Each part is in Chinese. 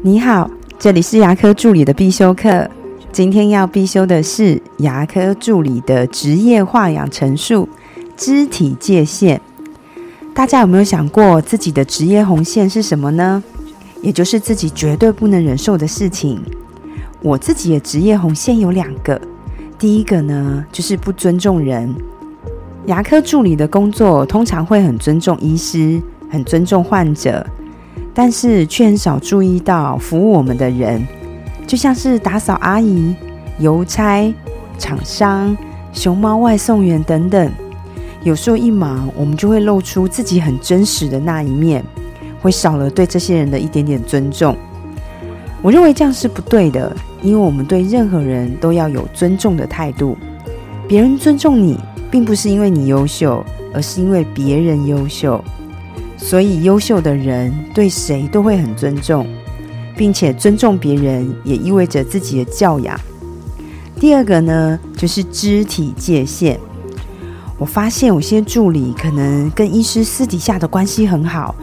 你好，这里是牙科助理的必修课。今天要必修的是牙科助理的职业化养成术——肢体界限。大家有没有想过自己的职业红线是什么呢？也就是自己绝对不能忍受的事情。我自己的职业红线有两个，第一个呢就是不尊重人。牙科助理的工作通常会很尊重医师，很尊重患者。但是却很少注意到服务我们的人，就像是打扫阿姨、邮差、厂商、熊猫外送员等等。有时候一忙，我们就会露出自己很真实的那一面，会少了对这些人的一点点尊重。我认为这样是不对的，因为我们对任何人都要有尊重的态度。别人尊重你，并不是因为你优秀，而是因为别人优秀。所以，优秀的人对谁都会很尊重，并且尊重别人，也意味着自己的教养。第二个呢，就是肢体界限。我发现有些助理可能跟医师私底下的关系很好，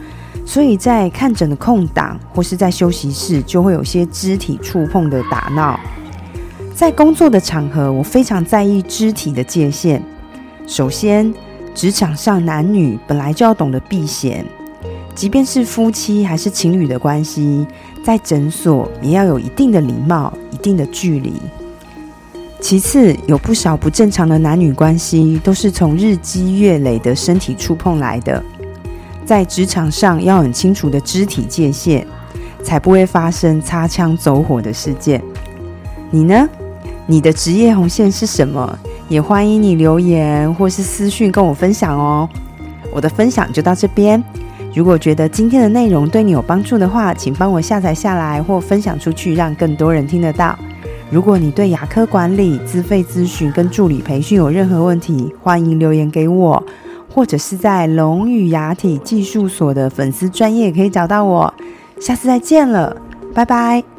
所以在看诊的空档或是在休息室，就会有些肢体触碰的打闹。在工作的场合，我非常在意肢体的界限。首先，职场上男女本来就要懂得避嫌，即便是夫妻还是情侣的关系，在诊所也要有一定的礼貌、一定的距离。其次，有不少不正常的男女关系都是从日积月累的身体触碰来的，在职场上要很清楚的肢体界限，才不会发生擦枪走火的事件。你呢？你的职业红线是什么？也欢迎你留言或是私讯跟我分享哦。我的分享就到这边。如果觉得今天的内容对你有帮助的话，请帮我下载下来或分享出去，让更多人听得到。如果你对牙科管理、自费咨询跟助理培训有任何问题，欢迎留言给我，或者是在龙语牙体技术所的粉丝专业可以找到我。下次再见了，拜拜。